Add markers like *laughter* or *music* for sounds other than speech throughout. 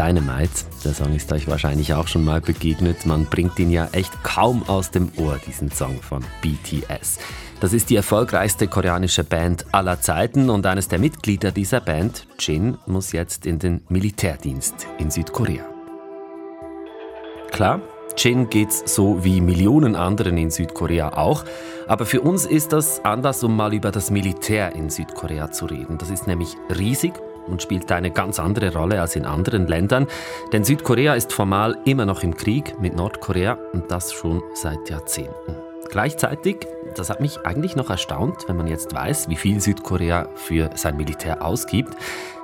Dynamite. Der Song ist euch wahrscheinlich auch schon mal begegnet. Man bringt ihn ja echt kaum aus dem Ohr, diesen Song von BTS. Das ist die erfolgreichste koreanische Band aller Zeiten und eines der Mitglieder dieser Band, Jin, muss jetzt in den Militärdienst in Südkorea. Klar, Jin geht's so wie Millionen anderen in Südkorea auch. Aber für uns ist das Anlass, um mal über das Militär in Südkorea zu reden. Das ist nämlich riesig und spielt eine ganz andere Rolle als in anderen Ländern. Denn Südkorea ist formal immer noch im Krieg mit Nordkorea und das schon seit Jahrzehnten. Gleichzeitig, das hat mich eigentlich noch erstaunt, wenn man jetzt weiß, wie viel Südkorea für sein Militär ausgibt.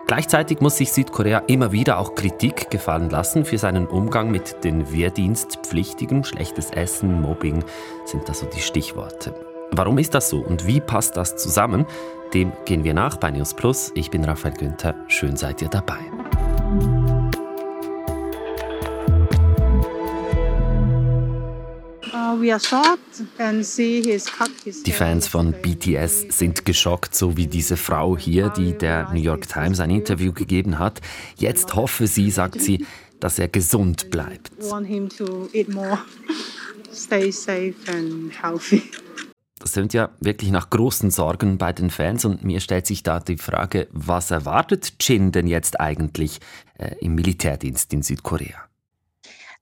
Gleichzeitig muss sich Südkorea immer wieder auch Kritik gefallen lassen für seinen Umgang mit den Wehrdienstpflichtigen. Schlechtes Essen, Mobbing sind da so die Stichworte. Warum ist das so und wie passt das zusammen? Dem gehen wir nach bei News Plus. Ich bin Raphael Günther. Schön seid ihr dabei. Uh, die Fans von BTS sind geschockt, so wie diese Frau hier, die der New York Times ein Interview gegeben hat. Jetzt hoffe sie, sagt sie, dass er gesund bleibt. *laughs* Stay safe and healthy. Sind ja wirklich nach großen Sorgen bei den Fans und mir stellt sich da die Frage, was erwartet Jin denn jetzt eigentlich äh, im Militärdienst in Südkorea?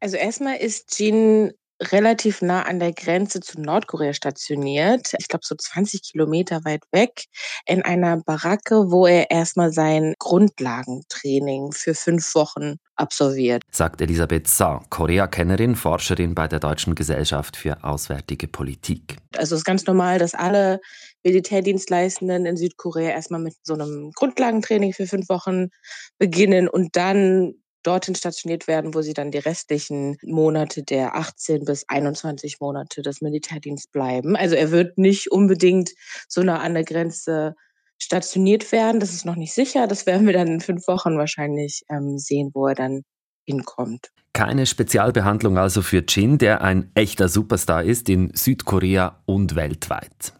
Also erstmal ist Jin relativ nah an der Grenze zu Nordkorea stationiert. Ich glaube, so 20 Kilometer weit weg in einer Baracke, wo er erstmal sein Grundlagentraining für fünf Wochen absolviert. Sagt Elisabeth Sa, Korea-Kennerin, Forscherin bei der Deutschen Gesellschaft für Auswärtige Politik. Also es ist ganz normal, dass alle Militärdienstleistenden in Südkorea erstmal mit so einem Grundlagentraining für fünf Wochen beginnen und dann dorthin stationiert werden, wo sie dann die restlichen Monate der 18 bis 21 Monate des Militärdienstes bleiben. Also er wird nicht unbedingt so nah an der Grenze stationiert werden. Das ist noch nicht sicher. Das werden wir dann in fünf Wochen wahrscheinlich ähm, sehen, wo er dann hinkommt. Keine Spezialbehandlung also für Jin, der ein echter Superstar ist in Südkorea und weltweit.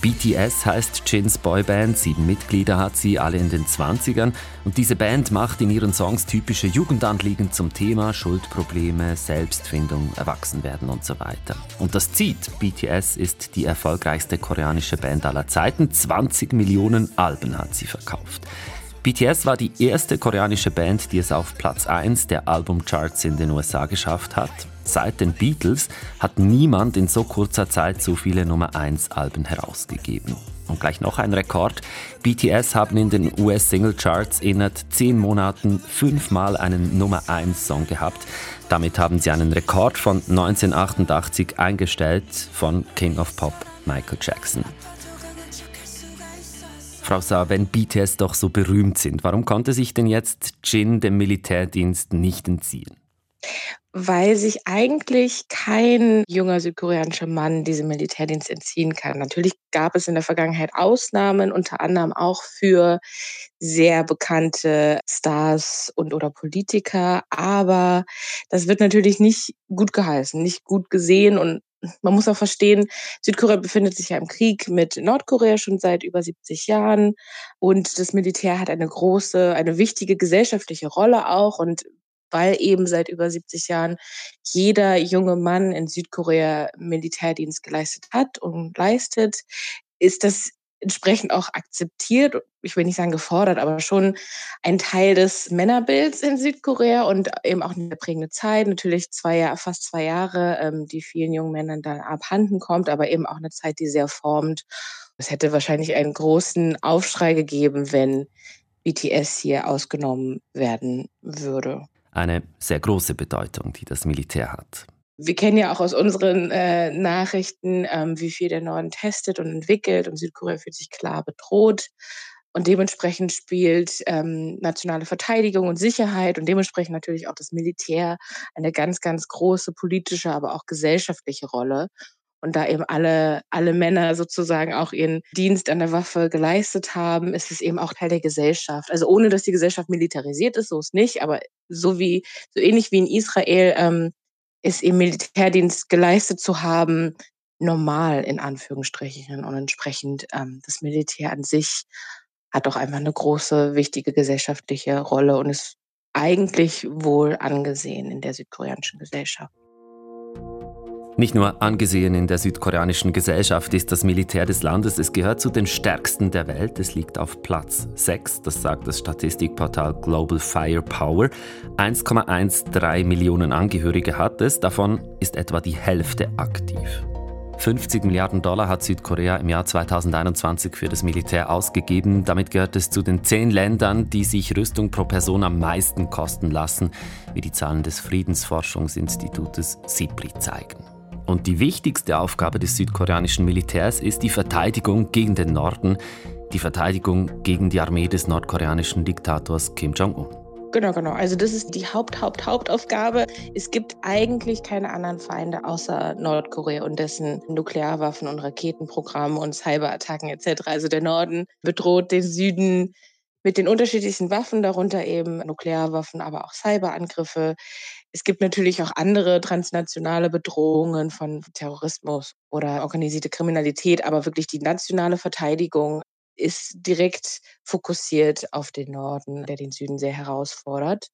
BTS heißt Jins Boyband, sieben Mitglieder hat sie, alle in den 20ern. Und diese Band macht in ihren Songs typische Jugendanliegen zum Thema Schuldprobleme, Selbstfindung, Erwachsenwerden und so weiter. Und das zieht. BTS ist die erfolgreichste koreanische Band aller Zeiten. 20 Millionen Alben hat sie verkauft. BTS war die erste koreanische Band, die es auf Platz 1 der Albumcharts in den USA geschafft hat. Seit den Beatles hat niemand in so kurzer Zeit so viele Nummer 1 Alben herausgegeben. Und gleich noch ein Rekord. BTS haben in den US-Single-Charts innerhalb 10 Monaten fünfmal einen Nummer 1 Song gehabt. Damit haben sie einen Rekord von 1988 eingestellt von King of Pop Michael Jackson. Frau Saar, wenn BTS doch so berühmt sind, warum konnte sich denn jetzt Jin dem Militärdienst nicht entziehen? weil sich eigentlich kein junger südkoreanischer Mann diesem Militärdienst entziehen kann. Natürlich gab es in der Vergangenheit Ausnahmen, unter anderem auch für sehr bekannte Stars und oder Politiker, aber das wird natürlich nicht gut geheißen, nicht gut gesehen und man muss auch verstehen, Südkorea befindet sich ja im Krieg mit Nordkorea schon seit über 70 Jahren. Und das Militär hat eine große, eine wichtige gesellschaftliche Rolle auch. Und weil eben seit über 70 Jahren jeder junge Mann in Südkorea Militärdienst geleistet hat und leistet, ist das entsprechend auch akzeptiert, ich will nicht sagen gefordert, aber schon ein Teil des Männerbilds in Südkorea und eben auch eine prägende Zeit. Natürlich zwei Jahre, fast zwei Jahre, ähm, die vielen jungen Männern dann abhanden kommt, aber eben auch eine Zeit, die sehr formt. Es hätte wahrscheinlich einen großen Aufschrei gegeben, wenn BTS hier ausgenommen werden würde eine sehr große Bedeutung, die das Militär hat. Wir kennen ja auch aus unseren äh, Nachrichten, ähm, wie viel der Norden testet und entwickelt und Südkorea fühlt sich klar bedroht. Und dementsprechend spielt ähm, nationale Verteidigung und Sicherheit und dementsprechend natürlich auch das Militär eine ganz, ganz große politische, aber auch gesellschaftliche Rolle und da eben alle, alle Männer sozusagen auch ihren Dienst an der Waffe geleistet haben, ist es eben auch Teil der Gesellschaft. Also ohne, dass die Gesellschaft militarisiert ist, so ist nicht, aber so wie, so ähnlich wie in Israel, ähm, ist eben Militärdienst geleistet zu haben, normal in Anführungsstrichen und entsprechend ähm, das Militär an sich hat auch einfach eine große, wichtige gesellschaftliche Rolle und ist eigentlich wohl angesehen in der südkoreanischen Gesellschaft. Nicht nur angesehen in der südkoreanischen Gesellschaft ist das Militär des Landes, es gehört zu den stärksten der Welt. Es liegt auf Platz 6, das sagt das Statistikportal Global Firepower. 1,13 Millionen Angehörige hat es, davon ist etwa die Hälfte aktiv. 50 Milliarden Dollar hat Südkorea im Jahr 2021 für das Militär ausgegeben. Damit gehört es zu den zehn Ländern, die sich Rüstung pro Person am meisten kosten lassen, wie die Zahlen des Friedensforschungsinstitutes SIPRI zeigen. Und die wichtigste Aufgabe des südkoreanischen Militärs ist die Verteidigung gegen den Norden, die Verteidigung gegen die Armee des nordkoreanischen Diktators Kim Jong-un. Genau, genau. Also das ist die Haupt, Haupt, Hauptaufgabe. Es gibt eigentlich keine anderen Feinde außer Nordkorea und dessen Nuklearwaffen und Raketenprogramme und Cyberattacken etc. Also der Norden bedroht den Süden mit den unterschiedlichsten Waffen, darunter eben Nuklearwaffen, aber auch Cyberangriffe. Es gibt natürlich auch andere transnationale Bedrohungen von Terrorismus oder organisierte Kriminalität, aber wirklich die nationale Verteidigung ist direkt fokussiert auf den Norden, der den Süden sehr herausfordert.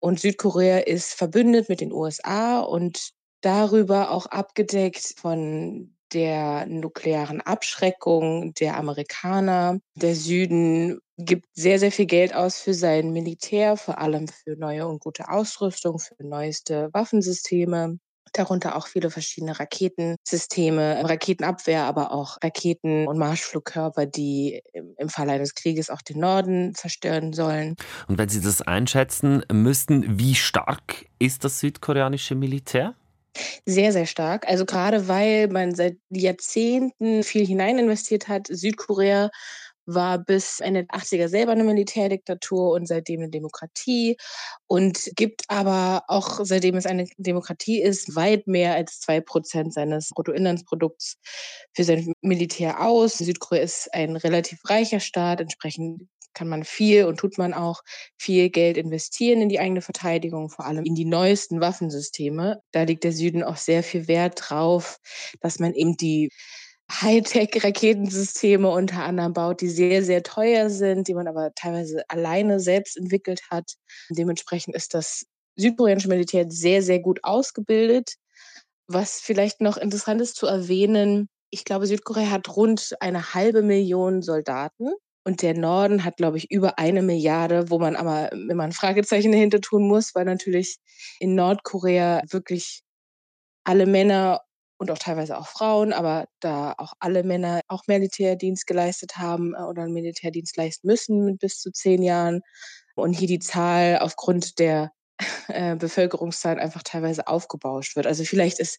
Und Südkorea ist verbündet mit den USA und darüber auch abgedeckt von der nuklearen Abschreckung der Amerikaner. Der Süden gibt sehr, sehr viel Geld aus für sein Militär, vor allem für neue und gute Ausrüstung, für neueste Waffensysteme darunter auch viele verschiedene Raketensysteme, Raketenabwehr, aber auch Raketen und Marschflugkörper, die im Fall eines Krieges auch den Norden zerstören sollen. Und wenn Sie das einschätzen müssten, wie stark ist das südkoreanische Militär? Sehr, sehr stark. Also gerade weil man seit Jahrzehnten viel hinein investiert hat, Südkorea war bis Ende der 80er selber eine Militärdiktatur und seitdem eine Demokratie und gibt aber auch, seitdem es eine Demokratie ist, weit mehr als zwei Prozent seines Bruttoinlandsprodukts für sein Militär aus. Südkorea ist ein relativ reicher Staat, entsprechend kann man viel und tut man auch viel Geld investieren in die eigene Verteidigung, vor allem in die neuesten Waffensysteme. Da liegt der Süden auch sehr viel Wert drauf, dass man eben die Hightech-Raketensysteme unter anderem baut, die sehr, sehr teuer sind, die man aber teilweise alleine selbst entwickelt hat. Dementsprechend ist das südkoreanische Militär sehr, sehr gut ausgebildet. Was vielleicht noch interessant ist zu erwähnen, ich glaube, Südkorea hat rund eine halbe Million Soldaten und der Norden hat, glaube ich, über eine Milliarde, wo man aber immer ein Fragezeichen dahinter tun muss, weil natürlich in Nordkorea wirklich alle Männer und auch teilweise auch Frauen, aber da auch alle Männer auch Militärdienst geleistet haben äh, oder einen Militärdienst leisten müssen mit bis zu zehn Jahren. Und hier die Zahl aufgrund der *laughs* äh, Bevölkerungszahl einfach teilweise aufgebauscht wird. Also vielleicht ist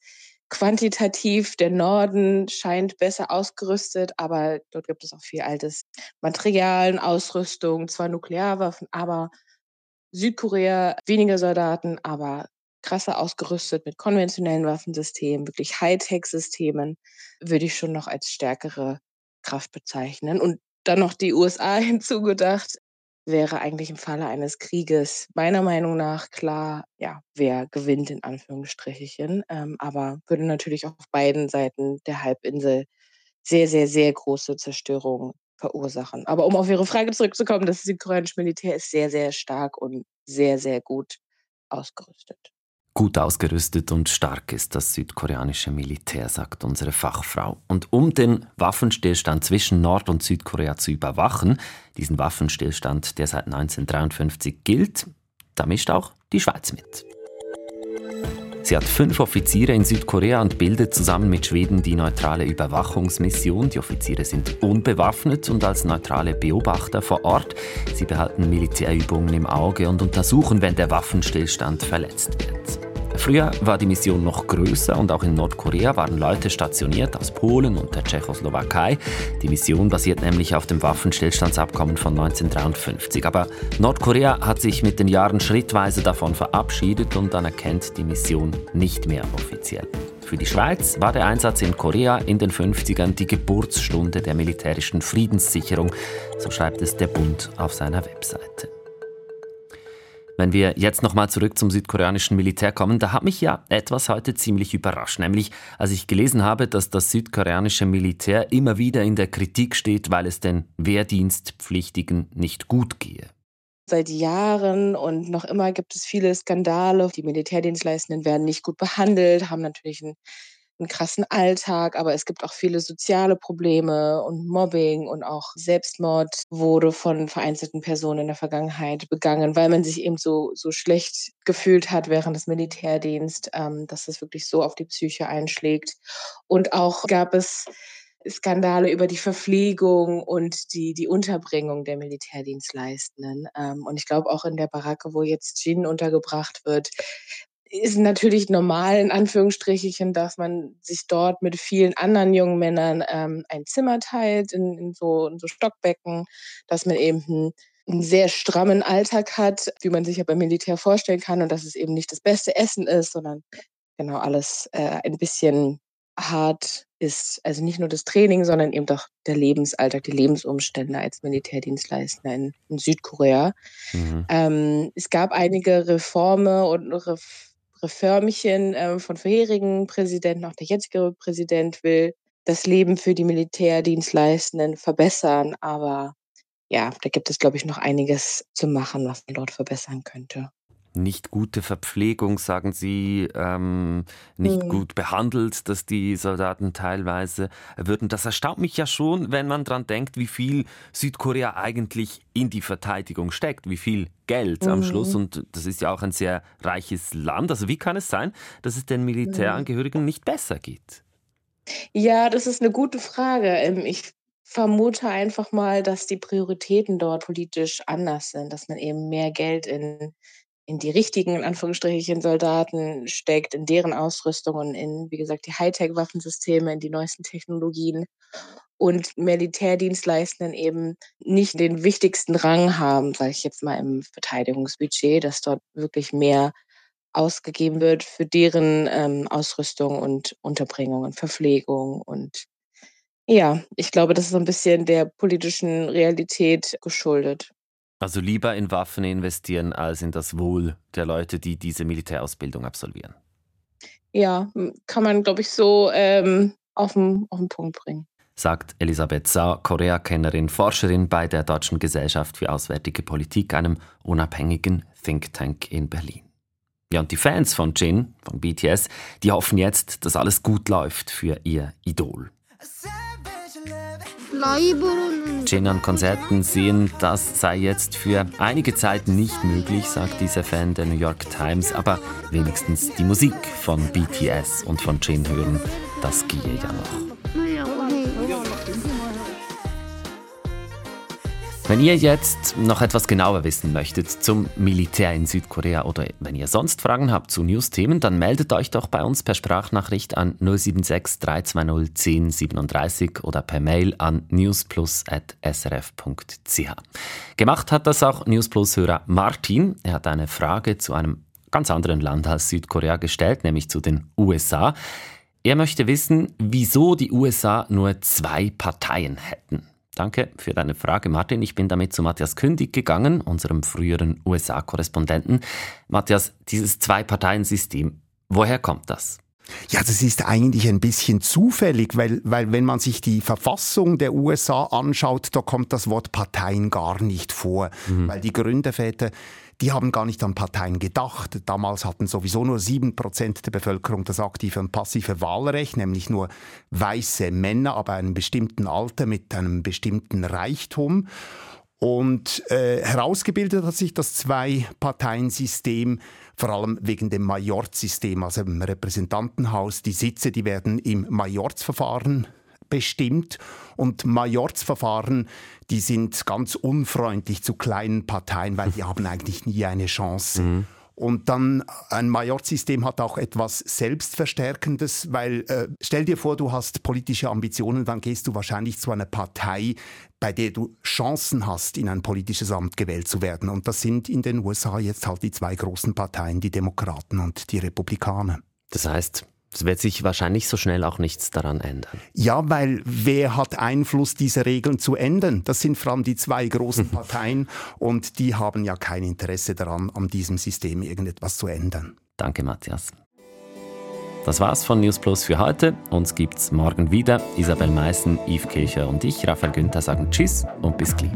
quantitativ der Norden scheint besser ausgerüstet, aber dort gibt es auch viel altes Material, Ausrüstung, zwar Nuklearwaffen, aber Südkorea weniger Soldaten, aber krasser ausgerüstet mit konventionellen Waffensystemen, wirklich Hightech-Systemen, würde ich schon noch als stärkere Kraft bezeichnen. Und dann noch die USA *laughs* hinzugedacht, wäre eigentlich im Falle eines Krieges meiner Meinung nach klar, ja, wer gewinnt in Anführungsstrichen, ähm, aber würde natürlich auf beiden Seiten der Halbinsel sehr, sehr, sehr große Zerstörung verursachen. Aber um auf Ihre Frage zurückzukommen, das südkoreanische Militär ist sehr, sehr stark und sehr, sehr gut ausgerüstet. Gut ausgerüstet und stark ist das südkoreanische Militär, sagt unsere Fachfrau. Und um den Waffenstillstand zwischen Nord- und Südkorea zu überwachen, diesen Waffenstillstand, der seit 1953 gilt, da mischt auch die Schweiz mit. Sie hat fünf Offiziere in Südkorea und bildet zusammen mit Schweden die neutrale Überwachungsmission. Die Offiziere sind unbewaffnet und als neutrale Beobachter vor Ort. Sie behalten Militärübungen im Auge und untersuchen, wenn der Waffenstillstand verletzt wird. Früher war die Mission noch größer und auch in Nordkorea waren Leute stationiert aus Polen und der Tschechoslowakei. Die Mission basiert nämlich auf dem Waffenstillstandsabkommen von 1953. Aber Nordkorea hat sich mit den Jahren schrittweise davon verabschiedet und anerkennt die Mission nicht mehr offiziell. Für die Schweiz war der Einsatz in Korea in den 50ern die Geburtsstunde der militärischen Friedenssicherung, so schreibt es der Bund auf seiner Webseite. Wenn wir jetzt nochmal zurück zum südkoreanischen Militär kommen, da hat mich ja etwas heute ziemlich überrascht, nämlich als ich gelesen habe, dass das südkoreanische Militär immer wieder in der Kritik steht, weil es den Wehrdienstpflichtigen nicht gut gehe. seit Jahren und noch immer gibt es viele Skandale. Die Militärdienstleistenden werden nicht gut behandelt, haben natürlich einen, einen krassen Alltag, aber es gibt auch viele soziale Probleme und Mobbing und auch Selbstmord wurde von vereinzelten Personen in der Vergangenheit begangen, weil man sich eben so, so schlecht gefühlt hat während des Militärdienst, ähm, dass es wirklich so auf die Psyche einschlägt. Und auch gab es Skandale über die Verpflegung und die, die Unterbringung der Militärdienstleistenden. Ähm, und ich glaube auch in der Baracke, wo jetzt Jin untergebracht wird, ist natürlich normal, in Anführungsstrichen, dass man sich dort mit vielen anderen jungen Männern ähm, ein Zimmer teilt, in, in, so, in so Stockbecken, dass man eben einen, einen sehr strammen Alltag hat, wie man sich ja beim Militär vorstellen kann und dass es eben nicht das beste Essen ist, sondern genau alles äh, ein bisschen hart ist. Also nicht nur das Training, sondern eben auch der Lebensalltag, die Lebensumstände als Militärdienstleister in, in Südkorea. Mhm. Ähm, es gab einige Reformen und Ref Reformchen äh, von vorherigen Präsidenten. Auch der jetzige Präsident will das Leben für die Militärdienstleistenden verbessern. Aber ja, da gibt es, glaube ich, noch einiges zu machen, was man dort verbessern könnte nicht gute Verpflegung, sagen Sie, ähm, nicht mhm. gut behandelt, dass die Soldaten teilweise würden. Das erstaunt mich ja schon, wenn man daran denkt, wie viel Südkorea eigentlich in die Verteidigung steckt, wie viel Geld mhm. am Schluss. Und das ist ja auch ein sehr reiches Land. Also wie kann es sein, dass es den Militärangehörigen mhm. nicht besser geht? Ja, das ist eine gute Frage. Ähm, ich vermute einfach mal, dass die Prioritäten dort politisch anders sind, dass man eben mehr Geld in in die richtigen, in Anführungsstrichen, Soldaten steckt, in deren Ausrüstung und in, wie gesagt, die Hightech-Waffensysteme, in die neuesten Technologien und Militärdienstleistenden eben nicht den wichtigsten Rang haben, sage ich jetzt mal im Verteidigungsbudget, dass dort wirklich mehr ausgegeben wird für deren ähm, Ausrüstung und Unterbringung und Verpflegung und ja, ich glaube, das ist so ein bisschen der politischen Realität geschuldet. Also lieber in Waffen investieren als in das Wohl der Leute, die diese Militärausbildung absolvieren. Ja, kann man, glaube ich, so ähm, auf, den, auf den Punkt bringen. Sagt Elisabeth Saar, Korea-Kennerin, Forscherin bei der Deutschen Gesellschaft für Auswärtige Politik, einem unabhängigen Think Tank in Berlin. Ja, und die Fans von Jin, von BTS, die hoffen jetzt, dass alles gut läuft für ihr Idol. Jin an Konzerten sehen, das sei jetzt für einige Zeit nicht möglich, sagt dieser Fan der New York Times, aber wenigstens die Musik von BTS und von Jin hören, das gehe ja noch. Wenn ihr jetzt noch etwas genauer wissen möchtet zum Militär in Südkorea oder wenn ihr sonst Fragen habt zu News-Themen, dann meldet euch doch bei uns per Sprachnachricht an 076 320 1037 oder per Mail an newsplus.srf.ch. Gemacht hat das auch Newsplus-Hörer Martin. Er hat eine Frage zu einem ganz anderen Land als Südkorea gestellt, nämlich zu den USA. Er möchte wissen, wieso die USA nur zwei Parteien hätten. Danke für deine Frage, Martin. Ich bin damit zu Matthias Kündig gegangen, unserem früheren USA-Korrespondenten. Matthias, dieses Zwei-Parteien-System, woher kommt das? Ja, das ist eigentlich ein bisschen zufällig, weil, weil wenn man sich die Verfassung der USA anschaut, da kommt das Wort Parteien gar nicht vor, mhm. weil die Gründerväter die haben gar nicht an Parteien gedacht. Damals hatten sowieso nur sieben Prozent der Bevölkerung das aktive und passive Wahlrecht, nämlich nur weiße Männer, aber einem bestimmten Alter mit einem bestimmten Reichtum. Und äh, herausgebildet hat sich das Zwei-Parteien-System vor allem wegen dem Majorzsystem, also im Repräsentantenhaus. Die Sitze, die werden im Majorzverfahren bestimmt und Majorzverfahren, die sind ganz unfreundlich zu kleinen Parteien, weil die *laughs* haben eigentlich nie eine Chance. Mhm. Und dann ein Majorzsystem hat auch etwas Selbstverstärkendes, weil äh, stell dir vor, du hast politische Ambitionen, dann gehst du wahrscheinlich zu einer Partei, bei der du Chancen hast, in ein politisches Amt gewählt zu werden. Und das sind in den USA jetzt halt die zwei großen Parteien, die Demokraten und die Republikaner. Das heißt, es wird sich wahrscheinlich so schnell auch nichts daran ändern. Ja, weil wer hat Einfluss, diese Regeln zu ändern? Das sind vor allem die zwei großen *laughs* Parteien und die haben ja kein Interesse daran, an diesem System irgendetwas zu ändern. Danke, Matthias. Das war's von News Plus für heute. Uns gibt's morgen wieder. Isabel Meissen, Yves Kircher und ich, Raphael Günther, sagen Tschüss und bis gleich.